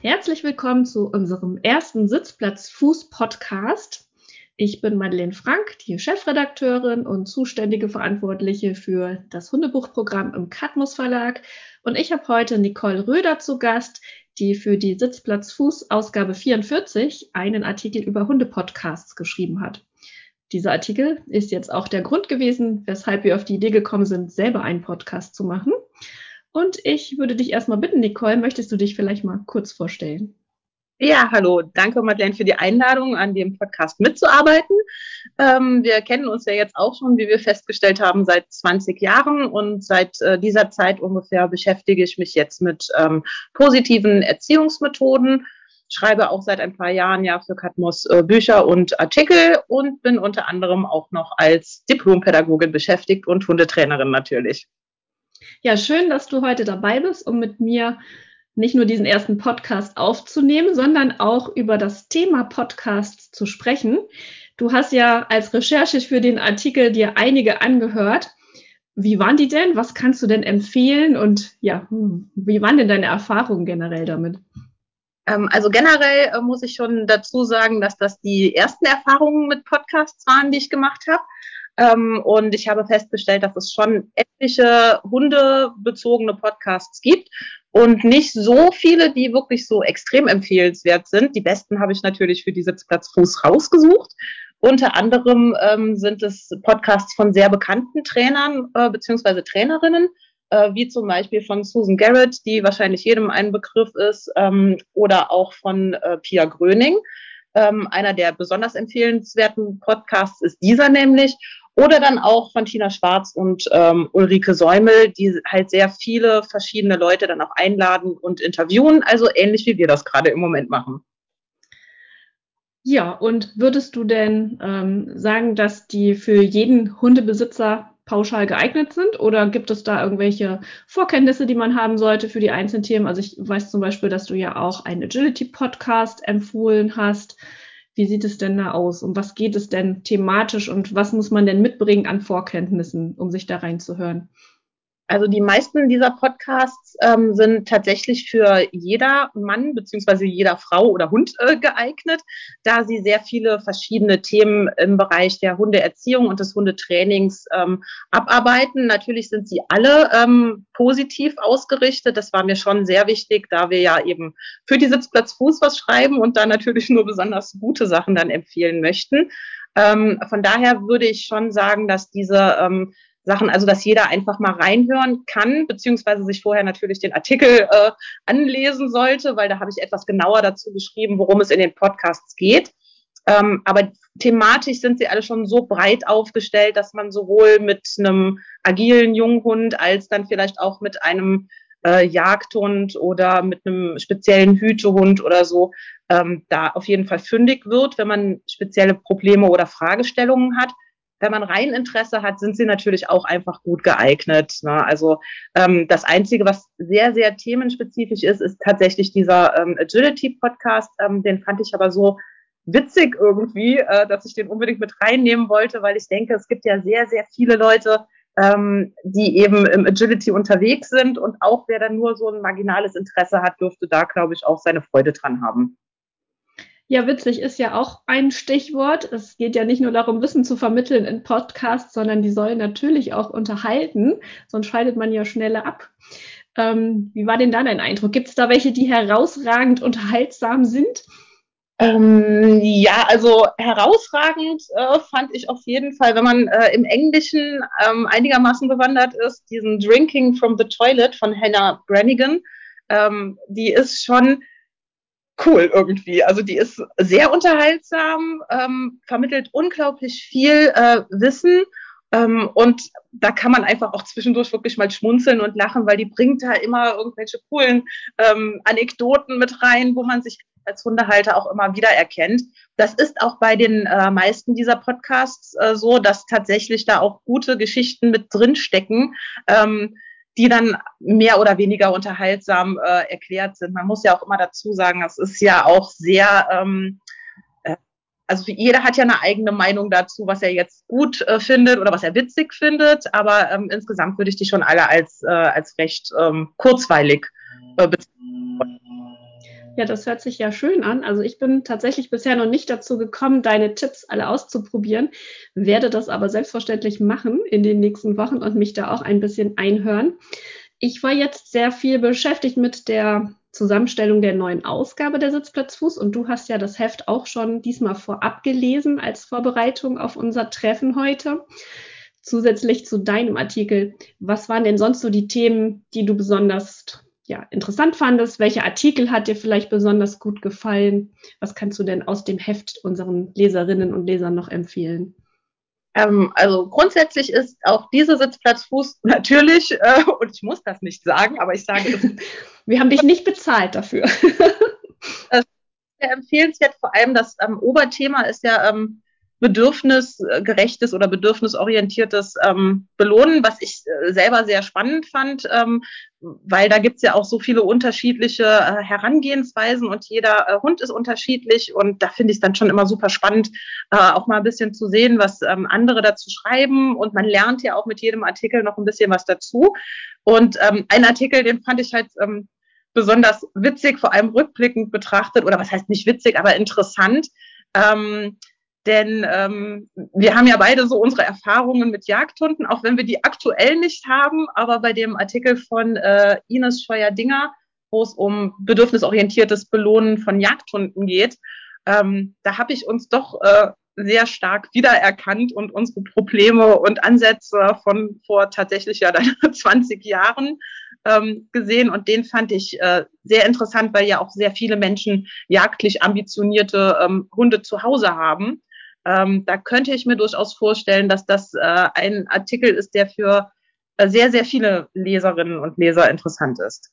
Herzlich willkommen zu unserem ersten Sitzplatz Fuß Podcast. Ich bin Madeleine Frank, die Chefredakteurin und zuständige Verantwortliche für das Hundebuchprogramm im Katmus Verlag. Und ich habe heute Nicole Röder zu Gast, die für die Sitzplatz Fuß Ausgabe 44 einen Artikel über Hundepodcasts geschrieben hat. Dieser Artikel ist jetzt auch der Grund gewesen, weshalb wir auf die Idee gekommen sind, selber einen Podcast zu machen. Und ich würde dich erstmal bitten, Nicole, möchtest du dich vielleicht mal kurz vorstellen? Ja, hallo. Danke, Madeleine, für die Einladung, an dem Podcast mitzuarbeiten. Ähm, wir kennen uns ja jetzt auch schon, wie wir festgestellt haben, seit 20 Jahren und seit äh, dieser Zeit ungefähr beschäftige ich mich jetzt mit ähm, positiven Erziehungsmethoden schreibe auch seit ein paar Jahren ja für Katmos äh, Bücher und Artikel und bin unter anderem auch noch als Diplompädagogin beschäftigt und Hundetrainerin natürlich. Ja, schön, dass du heute dabei bist, um mit mir nicht nur diesen ersten Podcast aufzunehmen, sondern auch über das Thema Podcast zu sprechen. Du hast ja als Recherche für den Artikel dir einige angehört. Wie waren die denn? Was kannst du denn empfehlen? Und ja, wie waren denn deine Erfahrungen generell damit? Ähm, also generell äh, muss ich schon dazu sagen, dass das die ersten Erfahrungen mit Podcasts waren, die ich gemacht habe. Ähm, und ich habe festgestellt, dass es schon etliche hundebezogene Podcasts gibt und nicht so viele, die wirklich so extrem empfehlenswert sind. Die besten habe ich natürlich für die Sitzplatz Fuß rausgesucht. Unter anderem ähm, sind es Podcasts von sehr bekannten Trainern äh, beziehungsweise Trainerinnen äh, wie zum Beispiel von Susan Garrett, die wahrscheinlich jedem ein Begriff ist, ähm, oder auch von äh, Pia Gröning. Ähm, einer der besonders empfehlenswerten Podcasts ist dieser nämlich. Oder dann auch von Tina Schwarz und ähm, Ulrike Säumel, die halt sehr viele verschiedene Leute dann auch einladen und interviewen, also ähnlich wie wir das gerade im Moment machen. Ja, und würdest du denn ähm, sagen, dass die für jeden Hundebesitzer pauschal geeignet sind? Oder gibt es da irgendwelche Vorkenntnisse, die man haben sollte für die einzelnen Themen? Also ich weiß zum Beispiel, dass du ja auch einen Agility-Podcast empfohlen hast. Wie sieht es denn da aus? Um was geht es denn thematisch und was muss man denn mitbringen an Vorkenntnissen, um sich da reinzuhören? Also die meisten dieser Podcasts ähm, sind tatsächlich für jeder Mann beziehungsweise jeder Frau oder Hund äh, geeignet, da sie sehr viele verschiedene Themen im Bereich der Hundeerziehung und des Hundetrainings ähm, abarbeiten. Natürlich sind sie alle ähm, positiv ausgerichtet. Das war mir schon sehr wichtig, da wir ja eben für die Sitzplatz Fuß was schreiben und da natürlich nur besonders gute Sachen dann empfehlen möchten. Ähm, von daher würde ich schon sagen, dass diese ähm, Sachen, also dass jeder einfach mal reinhören kann, beziehungsweise sich vorher natürlich den Artikel äh, anlesen sollte, weil da habe ich etwas genauer dazu geschrieben, worum es in den Podcasts geht. Ähm, aber thematisch sind sie alle schon so breit aufgestellt, dass man sowohl mit einem agilen Junghund als dann vielleicht auch mit einem äh, Jagdhund oder mit einem speziellen Hütehund oder so ähm, da auf jeden Fall fündig wird, wenn man spezielle Probleme oder Fragestellungen hat wenn man rein Interesse hat, sind sie natürlich auch einfach gut geeignet. Ne? Also ähm, das Einzige, was sehr, sehr themenspezifisch ist, ist tatsächlich dieser ähm, Agility-Podcast. Ähm, den fand ich aber so witzig irgendwie, äh, dass ich den unbedingt mit reinnehmen wollte, weil ich denke, es gibt ja sehr, sehr viele Leute, ähm, die eben im Agility unterwegs sind und auch wer dann nur so ein marginales Interesse hat, dürfte da, glaube ich, auch seine Freude dran haben. Ja, witzig ist ja auch ein Stichwort. Es geht ja nicht nur darum, Wissen zu vermitteln in Podcasts, sondern die sollen natürlich auch unterhalten, sonst schaltet man ja schneller ab. Ähm, wie war denn da dein Eindruck? Gibt es da welche, die herausragend unterhaltsam sind? Ähm, ja, also herausragend äh, fand ich auf jeden Fall, wenn man äh, im Englischen ähm, einigermaßen bewandert ist, diesen Drinking from the Toilet von Hannah Brannigan. Ähm, die ist schon cool irgendwie. Also die ist sehr unterhaltsam, ähm, vermittelt unglaublich viel äh, Wissen ähm, und da kann man einfach auch zwischendurch wirklich mal schmunzeln und lachen, weil die bringt da immer irgendwelche coolen ähm, Anekdoten mit rein, wo man sich als Hundehalter auch immer wieder erkennt. Das ist auch bei den äh, meisten dieser Podcasts äh, so, dass tatsächlich da auch gute Geschichten mit drin stecken. Ähm, die dann mehr oder weniger unterhaltsam äh, erklärt sind. Man muss ja auch immer dazu sagen, es ist ja auch sehr, ähm, äh, also jeder hat ja eine eigene Meinung dazu, was er jetzt gut äh, findet oder was er witzig findet, aber ähm, insgesamt würde ich die schon alle als, äh, als recht ähm, kurzweilig äh, bezeichnen. Ja, das hört sich ja schön an. Also ich bin tatsächlich bisher noch nicht dazu gekommen, deine Tipps alle auszuprobieren, werde das aber selbstverständlich machen in den nächsten Wochen und mich da auch ein bisschen einhören. Ich war jetzt sehr viel beschäftigt mit der Zusammenstellung der neuen Ausgabe der Sitzplatzfuß und du hast ja das Heft auch schon diesmal vorab gelesen als Vorbereitung auf unser Treffen heute. Zusätzlich zu deinem Artikel, was waren denn sonst so die Themen, die du besonders ja, interessant fandest? Welcher Artikel hat dir vielleicht besonders gut gefallen? Was kannst du denn aus dem Heft unseren Leserinnen und Lesern noch empfehlen? Ähm, also grundsätzlich ist auch dieser Sitzplatzfuß natürlich, äh, und ich muss das nicht sagen, aber ich sage es. Wir haben dich nicht bezahlt dafür. sehr empfehlenswert, vor allem das ähm, Oberthema ist ja ähm, bedürfnisgerechtes oder bedürfnisorientiertes ähm, Belohnen, was ich äh, selber sehr spannend fand, ähm, weil da gibt's ja auch so viele unterschiedliche äh, Herangehensweisen und jeder äh, Hund ist unterschiedlich und da finde ich es dann schon immer super spannend, äh, auch mal ein bisschen zu sehen, was ähm, andere dazu schreiben und man lernt ja auch mit jedem Artikel noch ein bisschen was dazu. Und ähm, ein Artikel, den fand ich halt ähm, besonders witzig, vor allem rückblickend betrachtet, oder was heißt nicht witzig, aber interessant. Ähm, denn ähm, wir haben ja beide so unsere Erfahrungen mit Jagdhunden, auch wenn wir die aktuell nicht haben. Aber bei dem Artikel von äh, Ines Scheuer-Dinger, wo es um bedürfnisorientiertes Belohnen von Jagdhunden geht, ähm, da habe ich uns doch äh, sehr stark wiedererkannt und unsere Probleme und Ansätze von vor tatsächlich ja dann 20 Jahren ähm, gesehen. Und den fand ich äh, sehr interessant, weil ja auch sehr viele Menschen jagdlich ambitionierte ähm, Hunde zu Hause haben. Ähm, da könnte ich mir durchaus vorstellen, dass das äh, ein Artikel ist, der für äh, sehr, sehr viele Leserinnen und Leser interessant ist.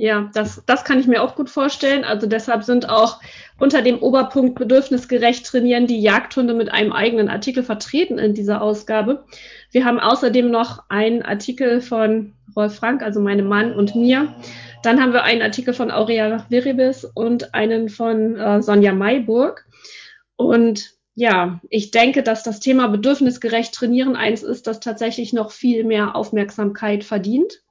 Ja, das, das kann ich mir auch gut vorstellen. Also deshalb sind auch unter dem Oberpunkt bedürfnisgerecht trainieren die Jagdhunde mit einem eigenen Artikel vertreten in dieser Ausgabe. Wir haben außerdem noch einen Artikel von Rolf Frank, also meinem Mann und mir. Dann haben wir einen Artikel von Aurea Viribis und einen von äh, Sonja Mayburg. Und ja, ich denke, dass das Thema bedürfnisgerecht trainieren eins ist, das tatsächlich noch viel mehr Aufmerksamkeit verdient,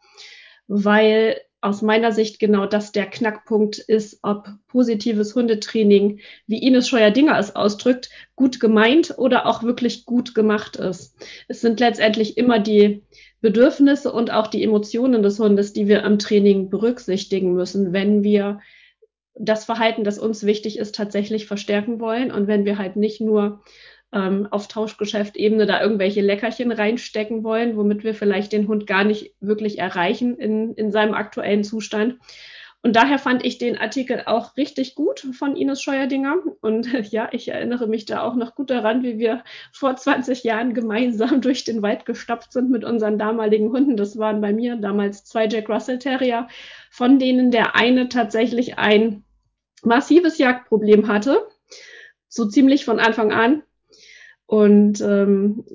weil aus meiner Sicht genau das der Knackpunkt ist, ob positives Hundetraining, wie Ines Scheuer-Dinger es ausdrückt, gut gemeint oder auch wirklich gut gemacht ist. Es sind letztendlich immer die Bedürfnisse und auch die Emotionen des Hundes, die wir im Training berücksichtigen müssen, wenn wir das Verhalten, das uns wichtig ist, tatsächlich verstärken wollen. Und wenn wir halt nicht nur ähm, auf Tauschgeschäft-Ebene da irgendwelche Leckerchen reinstecken wollen, womit wir vielleicht den Hund gar nicht wirklich erreichen in, in seinem aktuellen Zustand. Und daher fand ich den Artikel auch richtig gut von Ines Scheuerdinger. Und ja, ich erinnere mich da auch noch gut daran, wie wir vor 20 Jahren gemeinsam durch den Wald gestapft sind mit unseren damaligen Hunden. Das waren bei mir damals zwei Jack Russell Terrier, von denen der eine tatsächlich ein massives Jagdproblem hatte, so ziemlich von Anfang an. Und ähm,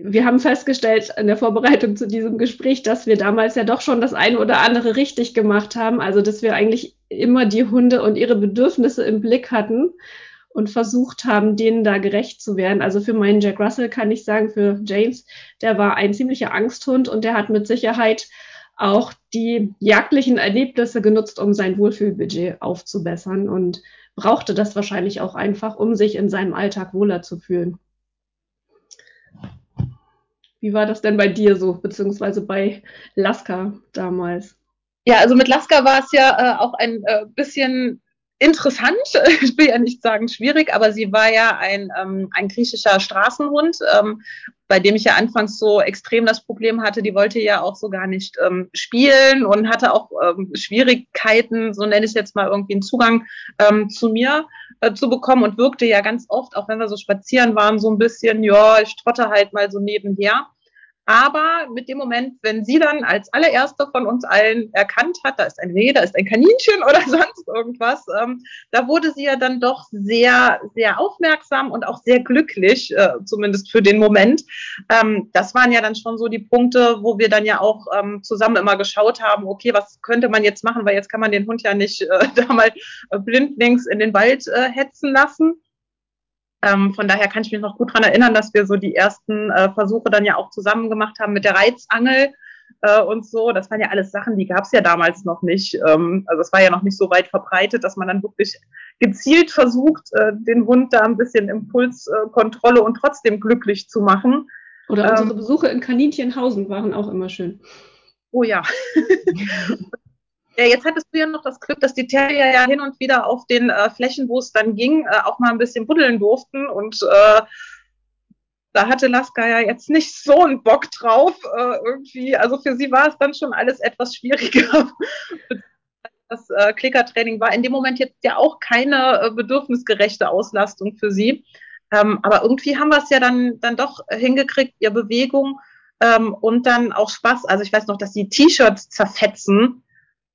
wir haben festgestellt in der Vorbereitung zu diesem Gespräch, dass wir damals ja doch schon das eine oder andere richtig gemacht haben. Also, dass wir eigentlich immer die Hunde und ihre Bedürfnisse im Blick hatten und versucht haben, denen da gerecht zu werden. Also für meinen Jack Russell kann ich sagen, für James, der war ein ziemlicher Angsthund und der hat mit Sicherheit auch die jagdlichen Erlebnisse genutzt, um sein Wohlfühlbudget aufzubessern und brauchte das wahrscheinlich auch einfach, um sich in seinem Alltag wohler zu fühlen. Wie war das denn bei dir so, beziehungsweise bei Laska damals? Ja, also mit Laska war es ja äh, auch ein äh, bisschen interessant, ich will ja nicht sagen schwierig, aber sie war ja ein, ähm, ein griechischer Straßenhund, ähm, bei dem ich ja anfangs so extrem das Problem hatte, die wollte ja auch so gar nicht ähm, spielen und hatte auch ähm, Schwierigkeiten, so nenne ich jetzt mal irgendwie einen Zugang ähm, zu mir äh, zu bekommen und wirkte ja ganz oft, auch wenn wir so spazieren waren, so ein bisschen, ja, ich trotte halt mal so nebenher. Aber mit dem Moment, wenn sie dann als allererste von uns allen erkannt hat, da ist ein Reh, da ist ein Kaninchen oder sonst irgendwas, ähm, da wurde sie ja dann doch sehr, sehr aufmerksam und auch sehr glücklich, äh, zumindest für den Moment. Ähm, das waren ja dann schon so die Punkte, wo wir dann ja auch ähm, zusammen immer geschaut haben, okay, was könnte man jetzt machen, weil jetzt kann man den Hund ja nicht äh, da mal blindlings in den Wald äh, hetzen lassen. Ähm, von daher kann ich mich noch gut dran erinnern, dass wir so die ersten äh, Versuche dann ja auch zusammen gemacht haben mit der Reizangel, äh, und so. Das waren ja alles Sachen, die gab es ja damals noch nicht. Ähm, also es war ja noch nicht so weit verbreitet, dass man dann wirklich gezielt versucht, äh, den Hund da ein bisschen Impulskontrolle äh, und trotzdem glücklich zu machen. Oder unsere ähm, Besuche in Kaninchenhausen waren auch immer schön. Oh ja. Ja, jetzt hattest du ja noch das Glück, dass die Terrier ja hin und wieder auf den äh, Flächen, wo es dann ging, äh, auch mal ein bisschen buddeln durften. Und äh, da hatte Laska ja jetzt nicht so einen Bock drauf äh, irgendwie. Also für sie war es dann schon alles etwas schwieriger. das äh, Klickertraining war in dem Moment jetzt ja auch keine äh, bedürfnisgerechte Auslastung für sie. Ähm, aber irgendwie haben wir es ja dann, dann doch hingekriegt, ihr Bewegung ähm, und dann auch Spaß. Also ich weiß noch, dass die T-Shirts zerfetzen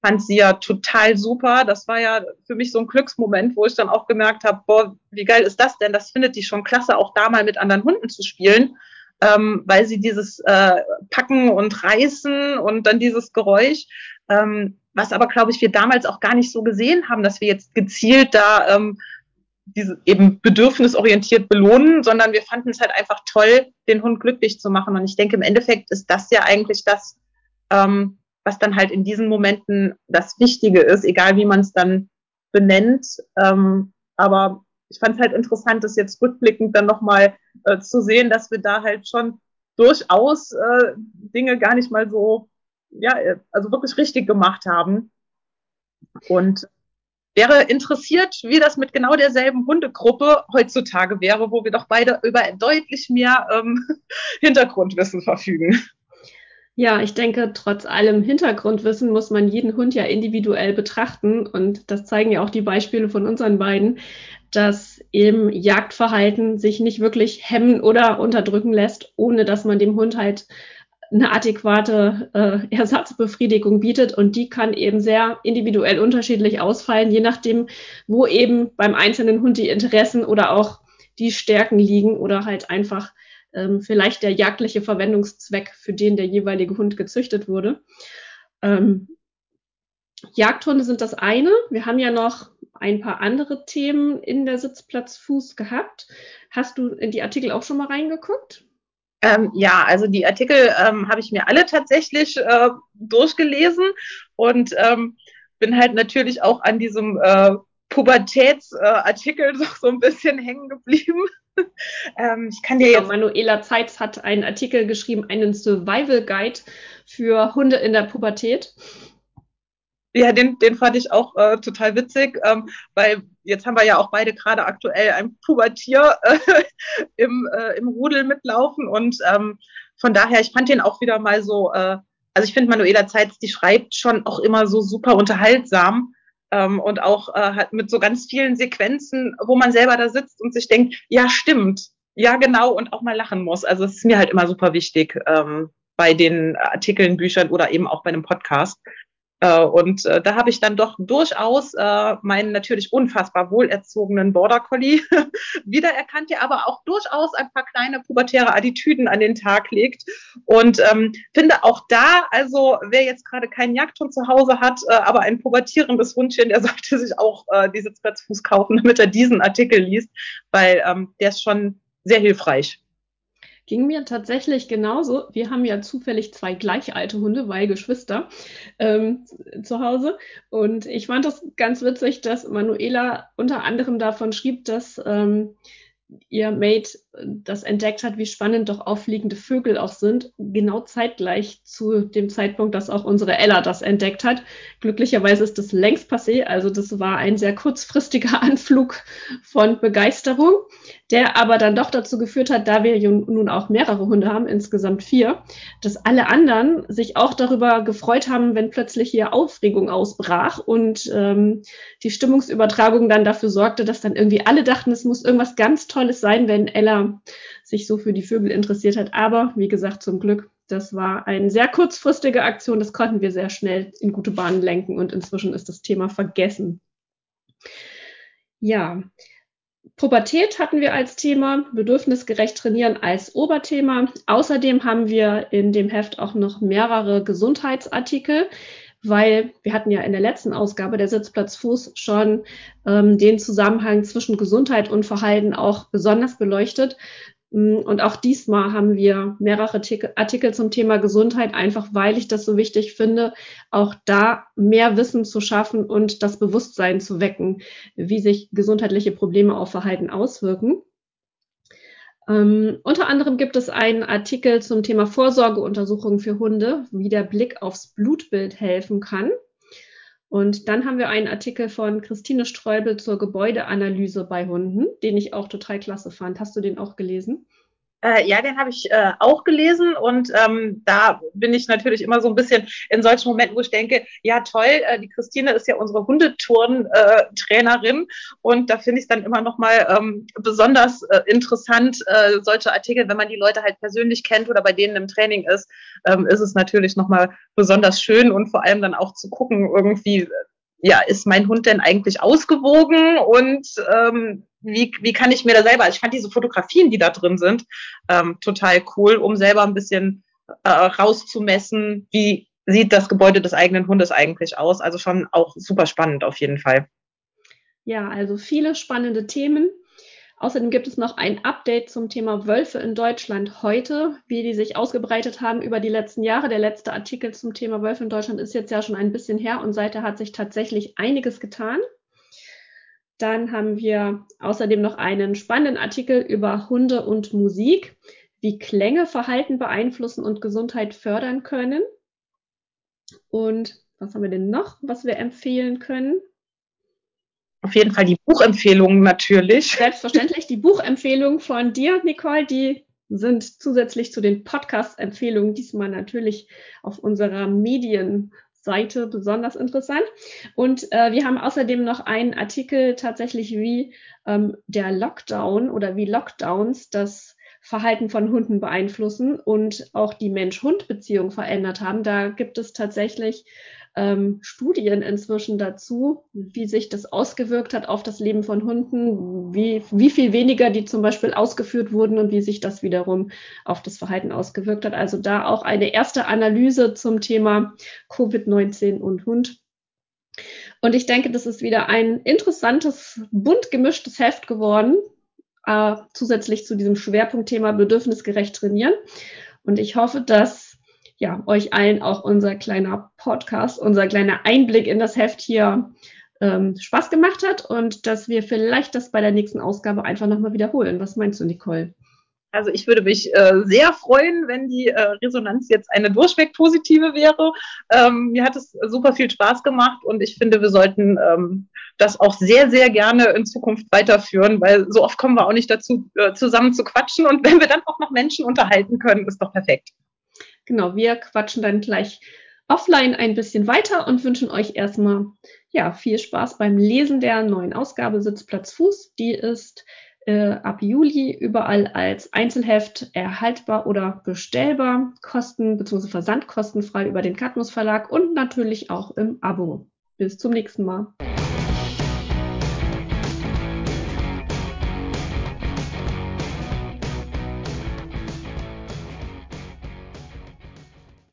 fand sie ja total super. Das war ja für mich so ein Glücksmoment, wo ich dann auch gemerkt habe, boah, wie geil ist das denn? Das findet die schon klasse, auch da mal mit anderen Hunden zu spielen, ähm, weil sie dieses äh, Packen und Reißen und dann dieses Geräusch, ähm, was aber, glaube ich, wir damals auch gar nicht so gesehen haben, dass wir jetzt gezielt da ähm, diese eben bedürfnisorientiert belohnen, sondern wir fanden es halt einfach toll, den Hund glücklich zu machen. Und ich denke, im Endeffekt ist das ja eigentlich das, ähm, was dann halt in diesen Momenten das Wichtige ist, egal wie man es dann benennt. Ähm, aber ich fand es halt interessant, das jetzt rückblickend dann nochmal äh, zu sehen, dass wir da halt schon durchaus äh, Dinge gar nicht mal so, ja, also wirklich richtig gemacht haben. Und wäre interessiert, wie das mit genau derselben Hundegruppe heutzutage wäre, wo wir doch beide über deutlich mehr ähm, Hintergrundwissen verfügen. Ja, ich denke, trotz allem Hintergrundwissen muss man jeden Hund ja individuell betrachten. Und das zeigen ja auch die Beispiele von unseren beiden, dass eben Jagdverhalten sich nicht wirklich hemmen oder unterdrücken lässt, ohne dass man dem Hund halt eine adäquate äh, Ersatzbefriedigung bietet und die kann eben sehr individuell unterschiedlich ausfallen, je nachdem, wo eben beim einzelnen Hund die Interessen oder auch die Stärken liegen oder halt einfach ähm, vielleicht der jagdliche Verwendungszweck, für den der jeweilige Hund gezüchtet wurde. Ähm, Jagdhunde sind das eine. Wir haben ja noch ein paar andere Themen in der Sitzplatzfuß gehabt. Hast du in die Artikel auch schon mal reingeguckt? Ähm, ja, also die Artikel ähm, habe ich mir alle tatsächlich äh, durchgelesen und ähm, bin halt natürlich auch an diesem äh, Pubertätsartikel äh, so ein bisschen hängen geblieben. ähm, ich kann dir jetzt. Manuela Zeitz hat einen Artikel geschrieben, einen Survival Guide für Hunde in der Pubertät. Ja, den, den fand ich auch äh, total witzig, ähm, weil jetzt haben wir ja auch beide gerade aktuell ein Pubertier äh, im, äh, im Rudel mitlaufen und ähm, von daher, ich fand den auch wieder mal so, äh, also ich finde Manuela Zeitz, die schreibt schon auch immer so super unterhaltsam ähm, und auch äh, halt mit so ganz vielen Sequenzen, wo man selber da sitzt und sich denkt, ja, stimmt, ja, genau, und auch mal lachen muss. Also es ist mir halt immer super wichtig ähm, bei den Artikeln, Büchern oder eben auch bei einem Podcast, und äh, da habe ich dann doch durchaus äh, meinen natürlich unfassbar wohlerzogenen Border Collie wiedererkannt, der aber auch durchaus ein paar kleine pubertäre Attitüden an den Tag legt. Und ähm, finde auch da, also wer jetzt gerade keinen Jagdhund zu Hause hat, äh, aber ein pubertierendes Hundchen, der sollte sich auch äh, diese Sitzplatzfuß kaufen, damit er diesen Artikel liest, weil ähm, der ist schon sehr hilfreich. Ging mir tatsächlich genauso. Wir haben ja zufällig zwei gleich alte Hunde, weil Geschwister ähm, zu Hause. Und ich fand das ganz witzig, dass Manuela unter anderem davon schrieb, dass ähm, ihr Mate das entdeckt hat, wie spannend doch auffliegende Vögel auch sind, genau zeitgleich zu dem Zeitpunkt, dass auch unsere Ella das entdeckt hat. Glücklicherweise ist das längst passé, also das war ein sehr kurzfristiger Anflug von Begeisterung, der aber dann doch dazu geführt hat, da wir nun auch mehrere Hunde haben, insgesamt vier, dass alle anderen sich auch darüber gefreut haben, wenn plötzlich hier Aufregung ausbrach und ähm, die Stimmungsübertragung dann dafür sorgte, dass dann irgendwie alle dachten, es muss irgendwas ganz Tolles sein, wenn Ella sich so für die Vögel interessiert hat. Aber wie gesagt, zum Glück, das war eine sehr kurzfristige Aktion. Das konnten wir sehr schnell in gute Bahnen lenken und inzwischen ist das Thema vergessen. Ja, Pubertät hatten wir als Thema, bedürfnisgerecht trainieren als Oberthema. Außerdem haben wir in dem Heft auch noch mehrere Gesundheitsartikel, weil wir hatten ja in der letzten Ausgabe der Sitzplatz Fuß schon ähm, den Zusammenhang zwischen Gesundheit und Verhalten auch besonders beleuchtet. Mm, und auch diesmal haben wir mehrere Artikel zum Thema Gesundheit, einfach weil ich das so wichtig finde, auch da mehr Wissen zu schaffen und das Bewusstsein zu wecken, wie sich gesundheitliche Probleme auf Verhalten auswirken. Ähm, unter anderem gibt es einen Artikel zum Thema Vorsorgeuntersuchungen für Hunde, wie der Blick aufs Blutbild helfen kann. Und dann haben wir einen Artikel von Christine Streubel zur Gebäudeanalyse bei Hunden, den ich auch total klasse fand. Hast du den auch gelesen? Äh, ja, den habe ich äh, auch gelesen und ähm, da bin ich natürlich immer so ein bisschen in solchen Momenten, wo ich denke, ja toll, äh, die Christine ist ja unsere Hundeturn-Trainerin und da finde ich es dann immer noch mal ähm, besonders äh, interessant, äh, solche Artikel, wenn man die Leute halt persönlich kennt oder bei denen im Training ist, ähm, ist es natürlich noch mal besonders schön und vor allem dann auch zu gucken, irgendwie ja, ist mein Hund denn eigentlich ausgewogen und ähm, wie, wie kann ich mir da selber, ich fand diese Fotografien, die da drin sind, ähm, total cool, um selber ein bisschen äh, rauszumessen, wie sieht das Gebäude des eigenen Hundes eigentlich aus. Also schon auch super spannend auf jeden Fall. Ja, also viele spannende Themen. Außerdem gibt es noch ein Update zum Thema Wölfe in Deutschland heute, wie die sich ausgebreitet haben über die letzten Jahre. Der letzte Artikel zum Thema Wölfe in Deutschland ist jetzt ja schon ein bisschen her und seither hat sich tatsächlich einiges getan. Dann haben wir außerdem noch einen spannenden Artikel über Hunde und Musik, wie Klänge Verhalten beeinflussen und Gesundheit fördern können. Und was haben wir denn noch, was wir empfehlen können? Auf jeden Fall die Buchempfehlungen natürlich. Selbstverständlich die Buchempfehlungen von dir, Nicole, die sind zusätzlich zu den Podcast-Empfehlungen diesmal natürlich auf unserer Medienseite besonders interessant. Und äh, wir haben außerdem noch einen Artikel tatsächlich, wie ähm, der Lockdown oder wie Lockdowns das Verhalten von Hunden beeinflussen und auch die Mensch-Hund-Beziehung verändert haben. Da gibt es tatsächlich ähm, Studien inzwischen dazu, wie sich das ausgewirkt hat auf das Leben von Hunden, wie, wie viel weniger die zum Beispiel ausgeführt wurden und wie sich das wiederum auf das Verhalten ausgewirkt hat. Also da auch eine erste Analyse zum Thema Covid-19 und Hund. Und ich denke, das ist wieder ein interessantes, bunt gemischtes Heft geworden, äh, zusätzlich zu diesem Schwerpunktthema bedürfnisgerecht trainieren. Und ich hoffe, dass ja, euch allen auch unser kleiner Podcast, unser kleiner Einblick in das Heft hier ähm, Spaß gemacht hat und dass wir vielleicht das bei der nächsten Ausgabe einfach nochmal wiederholen. Was meinst du, Nicole? Also ich würde mich äh, sehr freuen, wenn die äh, Resonanz jetzt eine durchweg positive wäre. Ähm, mir hat es super viel Spaß gemacht und ich finde, wir sollten ähm, das auch sehr, sehr gerne in Zukunft weiterführen, weil so oft kommen wir auch nicht dazu, äh, zusammen zu quatschen und wenn wir dann auch noch Menschen unterhalten können, ist doch perfekt. Genau, wir quatschen dann gleich offline ein bisschen weiter und wünschen euch erstmal ja, viel Spaß beim Lesen der neuen Ausgabe Sitzplatz Fuß. Die ist äh, ab Juli überall als Einzelheft erhaltbar oder bestellbar, kosten bzw. versandkostenfrei über den Cadmus Verlag und natürlich auch im Abo. Bis zum nächsten Mal.